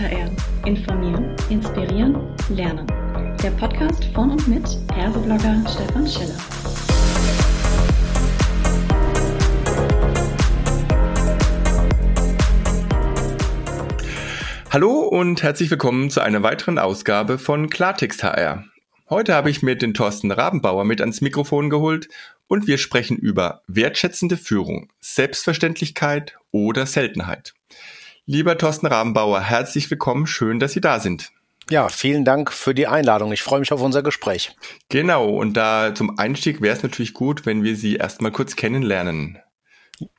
HR. Informieren, inspirieren, lernen. Der Podcast von und mit Erseblogger Stefan Schiller. Hallo und herzlich willkommen zu einer weiteren Ausgabe von Klartext HR. Heute habe ich mir den Thorsten Rabenbauer mit ans Mikrofon geholt und wir sprechen über wertschätzende Führung, Selbstverständlichkeit oder Seltenheit. Lieber Thorsten Rabenbauer, herzlich willkommen, schön, dass Sie da sind. Ja, vielen Dank für die Einladung. Ich freue mich auf unser Gespräch. Genau, und da zum Einstieg wäre es natürlich gut, wenn wir Sie erstmal kurz kennenlernen.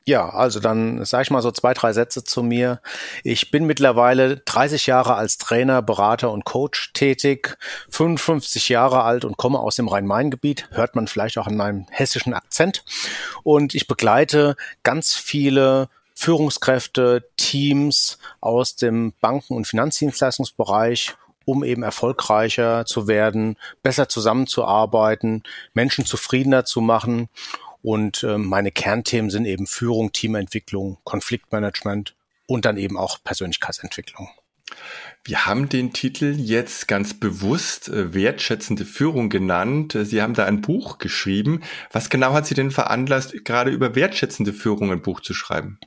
Ja, also dann sage ich mal so zwei, drei Sätze zu mir. Ich bin mittlerweile 30 Jahre als Trainer, Berater und Coach tätig, 55 Jahre alt und komme aus dem Rhein-Main-Gebiet, hört man vielleicht auch an meinem hessischen Akzent. Und ich begleite ganz viele Führungskräfte, Teams aus dem Banken- und Finanzdienstleistungsbereich um eben erfolgreicher zu werden, besser zusammenzuarbeiten, Menschen zufriedener zu machen. Und äh, meine Kernthemen sind eben Führung, Teamentwicklung, Konfliktmanagement und dann eben auch Persönlichkeitsentwicklung. Wir haben den Titel jetzt ganz bewusst äh, wertschätzende Führung genannt. Sie haben da ein Buch geschrieben. Was genau hat Sie denn veranlasst, gerade über wertschätzende Führung ein Buch zu schreiben?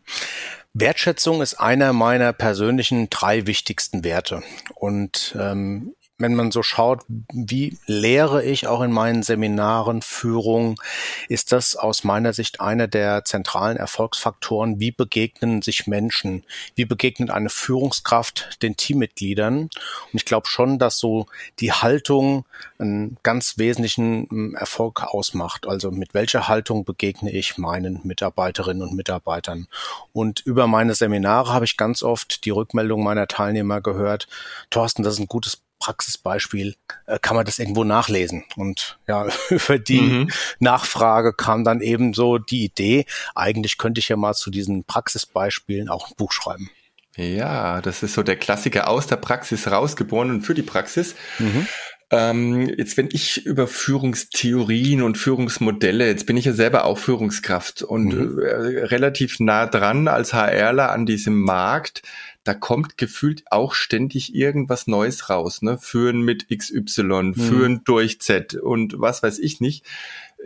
Wertschätzung ist einer meiner persönlichen drei wichtigsten Werte. Und ähm, wenn man so schaut, wie lehre ich auch in meinen Seminaren Führung, ist das aus meiner Sicht einer der zentralen Erfolgsfaktoren. Wie begegnen sich Menschen? Wie begegnet eine Führungskraft den Teammitgliedern? Und ich glaube schon, dass so die Haltung einen ganz wesentlichen hm, Erfolg ausmacht. Also mit welcher Haltung begegne ich meinen Mitarbeiterinnen und Mitarbeitern? Und über meine Seminare habe ich ganz oft die Rückmeldung meiner Teilnehmer gehört, Thorsten, das ist ein gutes Praxisbeispiel äh, kann man das irgendwo nachlesen. Und ja, über die mhm. Nachfrage kam dann eben so die Idee, eigentlich könnte ich ja mal zu diesen Praxisbeispielen auch ein Buch schreiben. Ja, das ist so der Klassiker aus der Praxis rausgeboren und für die Praxis. Mhm. Ähm, jetzt, wenn ich über Führungstheorien und Führungsmodelle, jetzt bin ich ja selber auch Führungskraft und mhm. äh, relativ nah dran als HRler an diesem Markt, da kommt gefühlt auch ständig irgendwas Neues raus, ne? Führen mit XY, mhm. führen durch Z und was weiß ich nicht.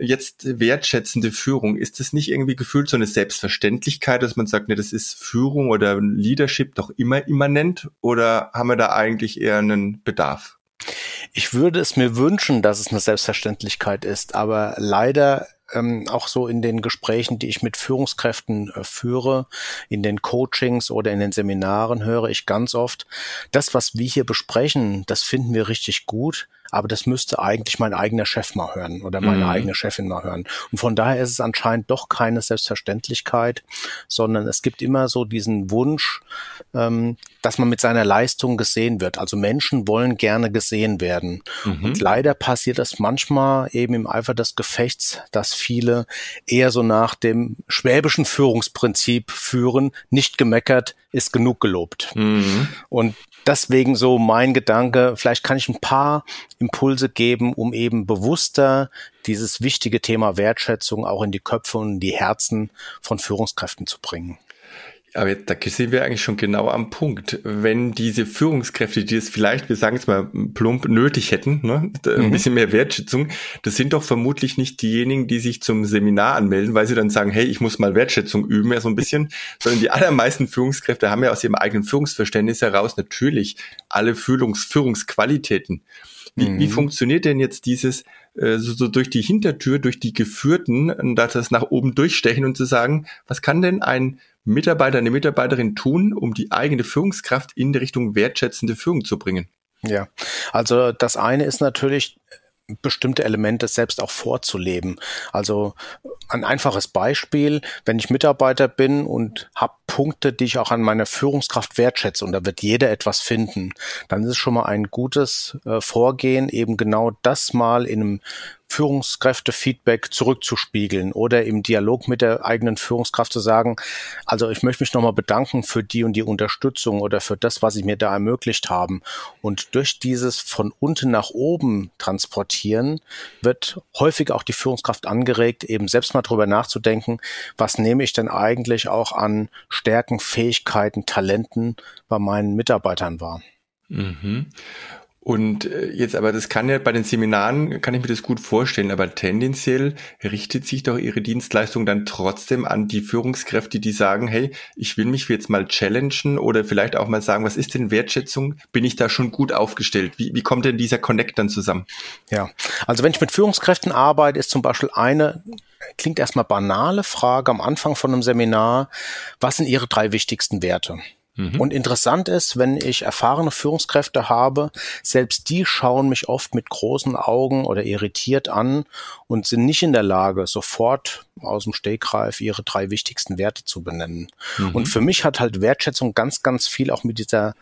Jetzt wertschätzende Führung, ist das nicht irgendwie gefühlt so eine Selbstverständlichkeit, dass man sagt, ne, das ist Führung oder Leadership doch immer immanent oder haben wir da eigentlich eher einen Bedarf? Ich würde es mir wünschen, dass es eine Selbstverständlichkeit ist, aber leider ähm, auch so in den Gesprächen, die ich mit Führungskräften äh, führe, in den Coachings oder in den Seminaren höre ich ganz oft, das, was wir hier besprechen, das finden wir richtig gut, aber das müsste eigentlich mein eigener Chef mal hören oder meine mhm. eigene Chefin mal hören. Und von daher ist es anscheinend doch keine Selbstverständlichkeit, sondern es gibt immer so diesen Wunsch, ähm, dass man mit seiner Leistung gesehen wird. Also Menschen wollen gerne gesehen werden. Mhm. Und leider passiert das manchmal eben im Eifer des Gefechts, dass viele eher so nach dem schwäbischen Führungsprinzip führen, nicht gemeckert, ist genug gelobt. Mhm. Und deswegen so mein Gedanke, vielleicht kann ich ein paar Impulse geben, um eben bewusster dieses wichtige Thema Wertschätzung auch in die Köpfe und die Herzen von Führungskräften zu bringen. Aber da sind wir eigentlich schon genau am Punkt. Wenn diese Führungskräfte, die es vielleicht, wir sagen es mal plump, nötig hätten, ne, ein mhm. bisschen mehr Wertschätzung, das sind doch vermutlich nicht diejenigen, die sich zum Seminar anmelden, weil sie dann sagen, hey, ich muss mal Wertschätzung üben, ja so ein bisschen, sondern die allermeisten Führungskräfte haben ja aus ihrem eigenen Führungsverständnis heraus natürlich alle Führungs Führungsqualitäten. Wie, mhm. wie funktioniert denn jetzt dieses äh, so, so durch die Hintertür, durch die Geführten, das nach oben durchstechen und zu sagen, was kann denn ein Mitarbeiter, eine Mitarbeiterin tun, um die eigene Führungskraft in die Richtung wertschätzende Führung zu bringen? Ja, also das eine ist natürlich bestimmte Elemente selbst auch vorzuleben. Also ein einfaches Beispiel, wenn ich Mitarbeiter bin und habe Punkte, die ich auch an meiner Führungskraft wertschätze und da wird jeder etwas finden, dann ist es schon mal ein gutes äh, Vorgehen, eben genau das mal in einem Führungskräfte-Feedback zurückzuspiegeln oder im Dialog mit der eigenen Führungskraft zu sagen, also ich möchte mich nochmal bedanken für die und die Unterstützung oder für das, was Sie mir da ermöglicht haben. Und durch dieses von unten nach oben transportieren wird häufig auch die Führungskraft angeregt, eben selbst mal drüber nachzudenken, was nehme ich denn eigentlich auch an Stärken, Fähigkeiten, Talenten bei meinen Mitarbeitern wahr. Mhm. Und äh, jetzt aber, das kann ja bei den Seminaren, kann ich mir das gut vorstellen, aber tendenziell richtet sich doch Ihre Dienstleistung dann trotzdem an die Führungskräfte, die sagen, hey, ich will mich jetzt mal challengen oder vielleicht auch mal sagen, was ist denn Wertschätzung? Bin ich da schon gut aufgestellt? Wie, wie kommt denn dieser Connect dann zusammen? Ja, also wenn ich mit Führungskräften arbeite, ist zum Beispiel eine klingt erstmal banale Frage am Anfang von einem Seminar, was sind Ihre drei wichtigsten Werte? Mhm. Und interessant ist, wenn ich erfahrene Führungskräfte habe, selbst die schauen mich oft mit großen Augen oder irritiert an und sind nicht in der Lage, sofort aus dem Stegreif ihre drei wichtigsten Werte zu benennen. Mhm. Und für mich hat halt Wertschätzung ganz, ganz viel auch mit dieser,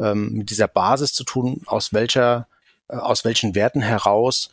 ähm, mit dieser Basis zu tun, aus welcher äh, aus welchen Werten heraus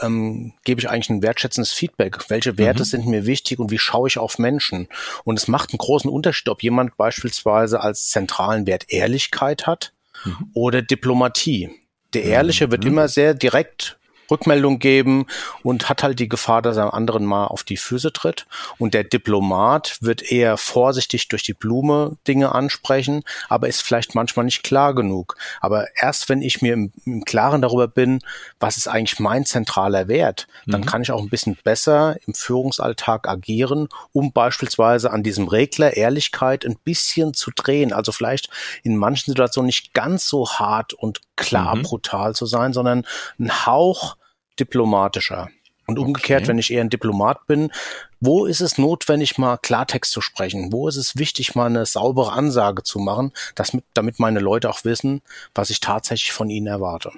ähm, gebe ich eigentlich ein wertschätzendes Feedback. Welche Werte mhm. sind mir wichtig und wie schaue ich auf Menschen? Und es macht einen großen Unterschied, ob jemand beispielsweise als zentralen Wert Ehrlichkeit hat mhm. oder Diplomatie. Der Ehrliche wird mhm. immer sehr direkt Rückmeldung geben und hat halt die Gefahr, dass er anderen mal auf die Füße tritt. Und der Diplomat wird eher vorsichtig durch die Blume Dinge ansprechen, aber ist vielleicht manchmal nicht klar genug. Aber erst wenn ich mir im, im Klaren darüber bin, was ist eigentlich mein zentraler Wert, dann mhm. kann ich auch ein bisschen besser im Führungsalltag agieren, um beispielsweise an diesem Regler Ehrlichkeit ein bisschen zu drehen. Also vielleicht in manchen Situationen nicht ganz so hart und klar mhm. brutal zu sein, sondern ein Hauch diplomatischer. Und umgekehrt, okay. wenn ich eher ein Diplomat bin, wo ist es notwendig, mal Klartext zu sprechen? Wo ist es wichtig, mal eine saubere Ansage zu machen, dass mit, damit meine Leute auch wissen, was ich tatsächlich von ihnen erwarte?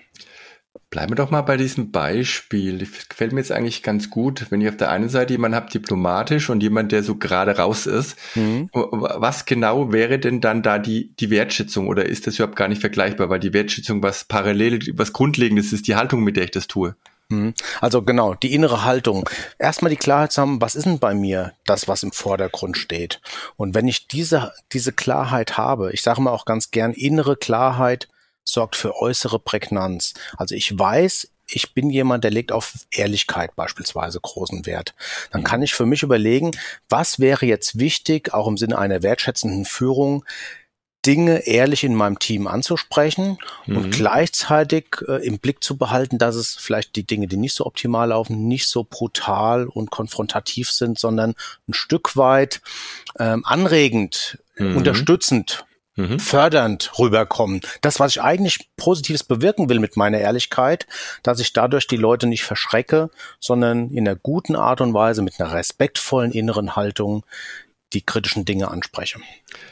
Bleiben wir doch mal bei diesem Beispiel. Das gefällt mir jetzt eigentlich ganz gut, wenn ich auf der einen Seite jemanden habe, diplomatisch und jemand, der so gerade raus ist. Mhm. Was genau wäre denn dann da die, die Wertschätzung oder ist das überhaupt gar nicht vergleichbar? Weil die Wertschätzung was parallel, was Grundlegendes ist, die Haltung, mit der ich das tue. Mhm. Also genau, die innere Haltung. Erstmal die Klarheit zu haben, was ist denn bei mir das, was im Vordergrund steht? Und wenn ich diese, diese Klarheit habe, ich sage mal auch ganz gern, innere Klarheit sorgt für äußere Prägnanz. Also ich weiß, ich bin jemand, der legt auf Ehrlichkeit beispielsweise großen Wert. Dann kann ich für mich überlegen, was wäre jetzt wichtig, auch im Sinne einer wertschätzenden Führung, Dinge ehrlich in meinem Team anzusprechen mhm. und gleichzeitig äh, im Blick zu behalten, dass es vielleicht die Dinge, die nicht so optimal laufen, nicht so brutal und konfrontativ sind, sondern ein Stück weit ähm, anregend, mhm. unterstützend Mhm. fördernd rüberkommen. Das, was ich eigentlich Positives bewirken will mit meiner Ehrlichkeit, dass ich dadurch die Leute nicht verschrecke, sondern in einer guten Art und Weise mit einer respektvollen inneren Haltung die kritischen Dinge anspreche.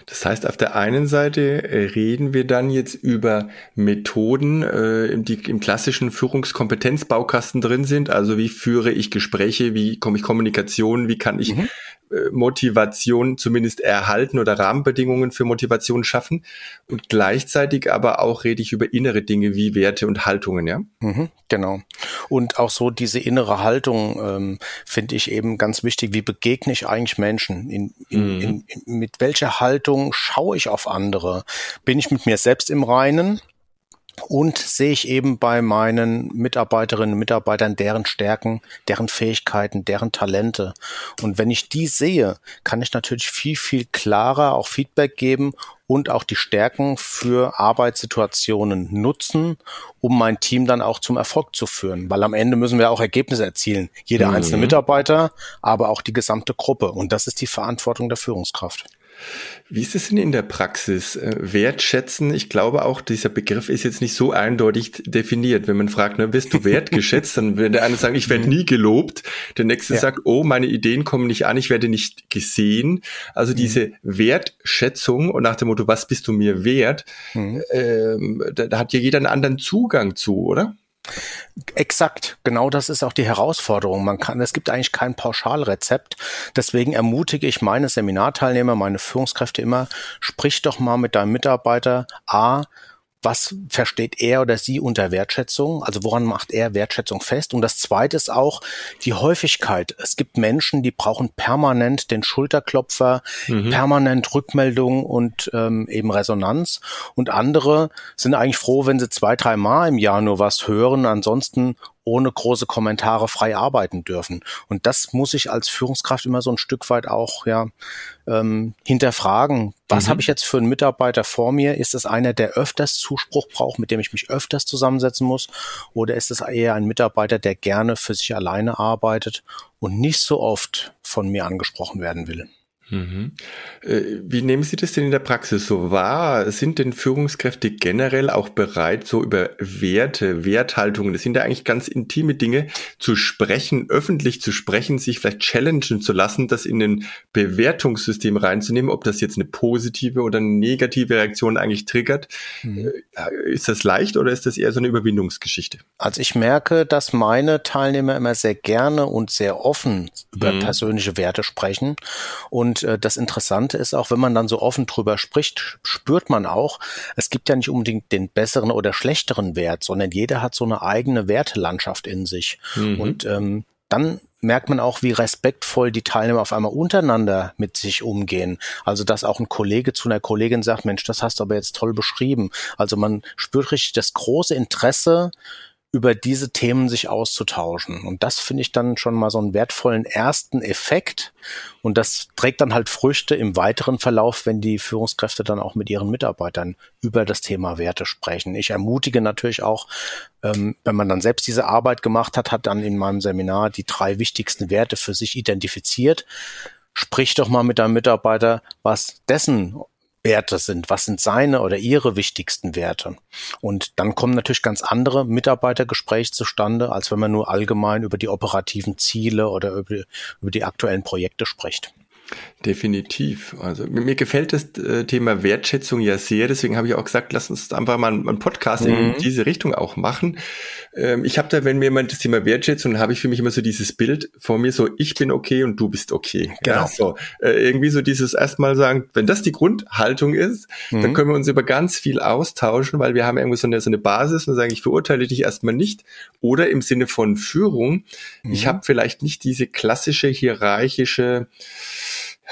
Das heißt, auf der einen Seite äh, reden wir dann jetzt über Methoden, äh, die im klassischen Führungskompetenzbaukasten drin sind. Also wie führe ich Gespräche, wie komme ich Kommunikation, wie kann ich mhm. Äh, Motivation zumindest erhalten oder Rahmenbedingungen für Motivation schaffen. Und gleichzeitig aber auch rede ich über innere Dinge wie Werte und Haltungen, ja? Mhm, genau. Und auch so diese innere Haltung ähm, finde ich eben ganz wichtig. Wie begegne ich eigentlich Menschen? In, in, mhm. in, in, mit welcher Haltung schaue ich auf andere? Bin ich mit mir selbst im Reinen? Und sehe ich eben bei meinen Mitarbeiterinnen und Mitarbeitern deren Stärken, deren Fähigkeiten, deren Talente. Und wenn ich die sehe, kann ich natürlich viel, viel klarer auch Feedback geben und auch die Stärken für Arbeitssituationen nutzen, um mein Team dann auch zum Erfolg zu führen. Weil am Ende müssen wir auch Ergebnisse erzielen. Jeder mhm. einzelne Mitarbeiter, aber auch die gesamte Gruppe. Und das ist die Verantwortung der Führungskraft. Wie ist es denn in der Praxis? Äh, wertschätzen, ich glaube auch, dieser Begriff ist jetzt nicht so eindeutig definiert. Wenn man fragt, ne, wirst du wertgeschätzt, dann wird der eine sagen, ich werde nie gelobt. Der nächste ja. sagt, oh, meine Ideen kommen nicht an, ich werde nicht gesehen. Also mhm. diese Wertschätzung und nach dem Motto, was bist du mir wert, mhm. ähm, da, da hat ja jeder einen anderen Zugang zu, oder? Exakt, genau das ist auch die Herausforderung. Man kann, es gibt eigentlich kein Pauschalrezept. Deswegen ermutige ich meine Seminarteilnehmer, meine Führungskräfte immer, sprich doch mal mit deinem Mitarbeiter A, was versteht er oder sie unter Wertschätzung? Also woran macht er Wertschätzung fest? Und das Zweite ist auch die Häufigkeit. Es gibt Menschen, die brauchen permanent den Schulterklopfer, mhm. permanent Rückmeldung und ähm, eben Resonanz. Und andere sind eigentlich froh, wenn sie zwei, drei Mal im Jahr nur was hören. Ansonsten ohne große Kommentare frei arbeiten dürfen. Und das muss ich als Führungskraft immer so ein Stück weit auch ja ähm, hinterfragen. Was mhm. habe ich jetzt für einen Mitarbeiter vor mir? Ist es einer, der öfters Zuspruch braucht, mit dem ich mich öfters zusammensetzen muss? Oder ist es eher ein Mitarbeiter, der gerne für sich alleine arbeitet und nicht so oft von mir angesprochen werden will? Mhm. Äh, wie nehmen Sie das denn in der Praxis so wahr? Sind denn Führungskräfte generell auch bereit, so über Werte, Werthaltungen, das sind ja eigentlich ganz intime Dinge, zu sprechen, öffentlich zu sprechen, sich vielleicht challengen zu lassen, das in ein Bewertungssystem reinzunehmen, ob das jetzt eine positive oder eine negative Reaktion eigentlich triggert? Mhm. Äh, ist das leicht oder ist das eher so eine Überwindungsgeschichte? Also ich merke, dass meine Teilnehmer immer sehr gerne und sehr offen über mhm. persönliche Werte sprechen und äh, das Interessante ist auch, wenn man dann so offen drüber spricht, spürt man auch, es gibt ja nicht unbedingt den besseren oder schlechteren Wert, sondern jeder hat so eine eigene Wertelandschaft in sich. Mhm. Und ähm, dann merkt man auch, wie respektvoll die Teilnehmer auf einmal untereinander mit sich umgehen. Also, dass auch ein Kollege zu einer Kollegin sagt, Mensch, das hast du aber jetzt toll beschrieben. Also man spürt richtig das große Interesse über diese Themen sich auszutauschen. Und das finde ich dann schon mal so einen wertvollen ersten Effekt. Und das trägt dann halt Früchte im weiteren Verlauf, wenn die Führungskräfte dann auch mit ihren Mitarbeitern über das Thema Werte sprechen. Ich ermutige natürlich auch, ähm, wenn man dann selbst diese Arbeit gemacht hat, hat dann in meinem Seminar die drei wichtigsten Werte für sich identifiziert. Sprich doch mal mit deinem Mitarbeiter, was dessen Werte sind, was sind seine oder ihre wichtigsten Werte. Und dann kommen natürlich ganz andere Mitarbeitergespräche zustande, als wenn man nur allgemein über die operativen Ziele oder über, über die aktuellen Projekte spricht. Definitiv. Also mir gefällt das äh, Thema Wertschätzung ja sehr. Deswegen habe ich auch gesagt, lass uns einfach mal einen Podcast mhm. in diese Richtung auch machen. Ähm, ich habe da, wenn mir jemand das Thema Wertschätzung, habe ich für mich immer so dieses Bild vor mir, so ich bin okay und du bist okay. Genau. Ja, so äh, irgendwie so dieses erstmal sagen, wenn das die Grundhaltung ist, mhm. dann können wir uns über ganz viel austauschen, weil wir haben irgendwie so eine, so eine Basis und sagen, ich verurteile dich erstmal nicht. Oder im Sinne von Führung, mhm. ich habe vielleicht nicht diese klassische hierarchische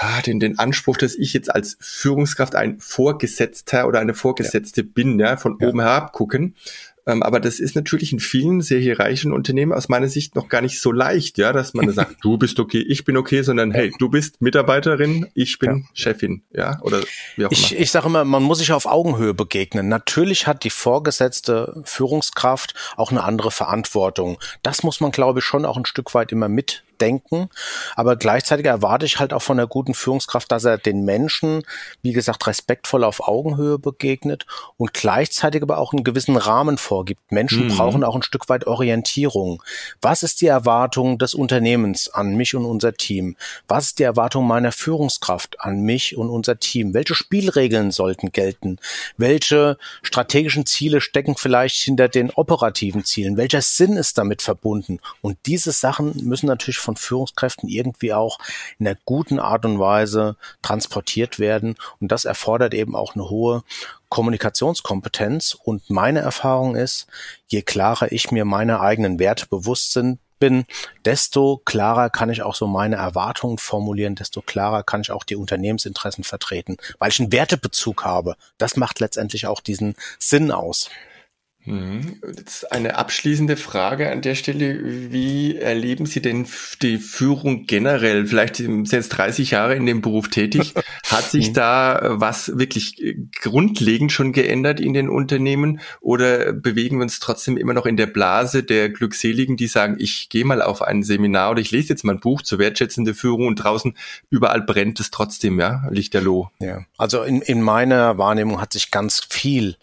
ja, den, den Anspruch, dass ich jetzt als Führungskraft ein Vorgesetzter oder eine Vorgesetzte ja. bin, ja, von ja. oben herab gucken, ähm, aber das ist natürlich in vielen sehr hierarchischen Unternehmen aus meiner Sicht noch gar nicht so leicht, ja, dass man sagt, du bist okay, ich bin okay, sondern hey, du bist Mitarbeiterin, ich bin ja. Chefin, ja, oder wie auch ich, immer. Ich sage immer, man muss sich auf Augenhöhe begegnen. Natürlich hat die vorgesetzte Führungskraft auch eine andere Verantwortung. Das muss man, glaube ich, schon auch ein Stück weit immer mit denken. Aber gleichzeitig erwarte ich halt auch von der guten Führungskraft, dass er den Menschen, wie gesagt, respektvoll auf Augenhöhe begegnet und gleichzeitig aber auch einen gewissen Rahmen vorgibt. Menschen mhm. brauchen auch ein Stück weit Orientierung. Was ist die Erwartung des Unternehmens an mich und unser Team? Was ist die Erwartung meiner Führungskraft an mich und unser Team? Welche Spielregeln sollten gelten? Welche strategischen Ziele stecken vielleicht hinter den operativen Zielen? Welcher Sinn ist damit verbunden? Und diese Sachen müssen natürlich von Führungskräften irgendwie auch in einer guten Art und Weise transportiert werden. Und das erfordert eben auch eine hohe Kommunikationskompetenz. Und meine Erfahrung ist, je klarer ich mir meine eigenen Werte bewusst sind, bin, desto klarer kann ich auch so meine Erwartungen formulieren, desto klarer kann ich auch die Unternehmensinteressen vertreten, weil ich einen Wertebezug habe. Das macht letztendlich auch diesen Sinn aus. Mhm. Jetzt eine abschließende Frage an der Stelle. Wie erleben Sie denn die Führung generell? Vielleicht sind Sie jetzt 30 Jahre in dem Beruf tätig. Hat sich mhm. da was wirklich grundlegend schon geändert in den Unternehmen? Oder bewegen wir uns trotzdem immer noch in der Blase der Glückseligen, die sagen, ich gehe mal auf ein Seminar oder ich lese jetzt mal ein Buch zur wertschätzenden Führung und draußen überall brennt es trotzdem, ja? Lichterloh. Ja. Also in, in meiner Wahrnehmung hat sich ganz viel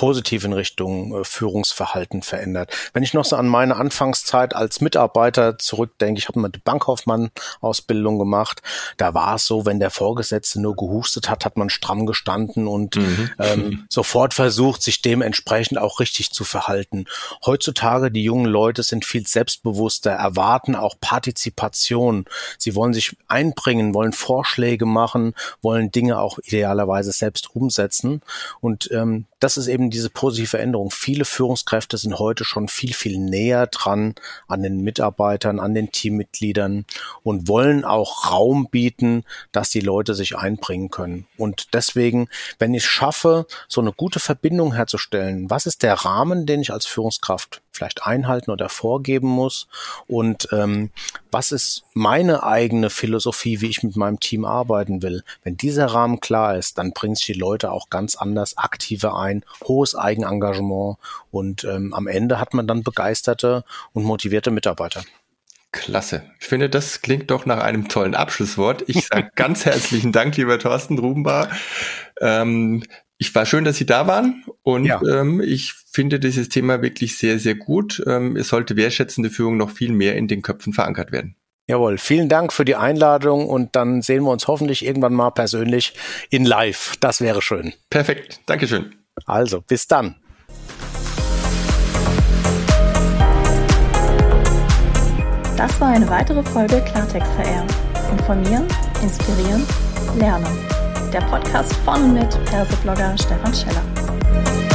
positiv in Richtung äh, Führungsverhalten verändert. Wenn ich noch so an meine Anfangszeit als Mitarbeiter zurückdenke, ich habe eine Bankkaufmann-Ausbildung gemacht, da war es so, wenn der Vorgesetzte nur gehustet hat, hat man stramm gestanden und mhm. ähm, sofort versucht, sich dementsprechend auch richtig zu verhalten. Heutzutage, die jungen Leute sind viel selbstbewusster, erwarten auch Partizipation. Sie wollen sich einbringen, wollen Vorschläge machen, wollen Dinge auch idealerweise selbst umsetzen. Und ähm, das ist eben diese positive Veränderung. Viele Führungskräfte sind heute schon viel, viel näher dran an den Mitarbeitern, an den Teammitgliedern und wollen auch Raum bieten, dass die Leute sich einbringen können. Und deswegen, wenn ich schaffe, so eine gute Verbindung herzustellen, was ist der Rahmen, den ich als Führungskraft vielleicht einhalten oder vorgeben muss und ähm, was ist meine eigene Philosophie, wie ich mit meinem Team arbeiten will. Wenn dieser Rahmen klar ist, dann bringst du die Leute auch ganz anders aktiver ein, hohes Eigenengagement und ähm, am Ende hat man dann begeisterte und motivierte Mitarbeiter. Klasse. Ich finde, das klingt doch nach einem tollen Abschlusswort. Ich sage ganz herzlichen Dank, lieber Thorsten Rubenbar. Ähm, ich war schön, dass Sie da waren und ja. ähm, ich finde dieses Thema wirklich sehr, sehr gut. Ähm, es sollte wertschätzende Führung noch viel mehr in den Köpfen verankert werden. Jawohl, vielen Dank für die Einladung und dann sehen wir uns hoffentlich irgendwann mal persönlich in Live. Das wäre schön. Perfekt, Dankeschön. Also, bis dann. Das war eine weitere Folge Klartext HR. Informieren, inspirieren, lernen. Der Podcast von mit Perseblogger Stefan Scheller.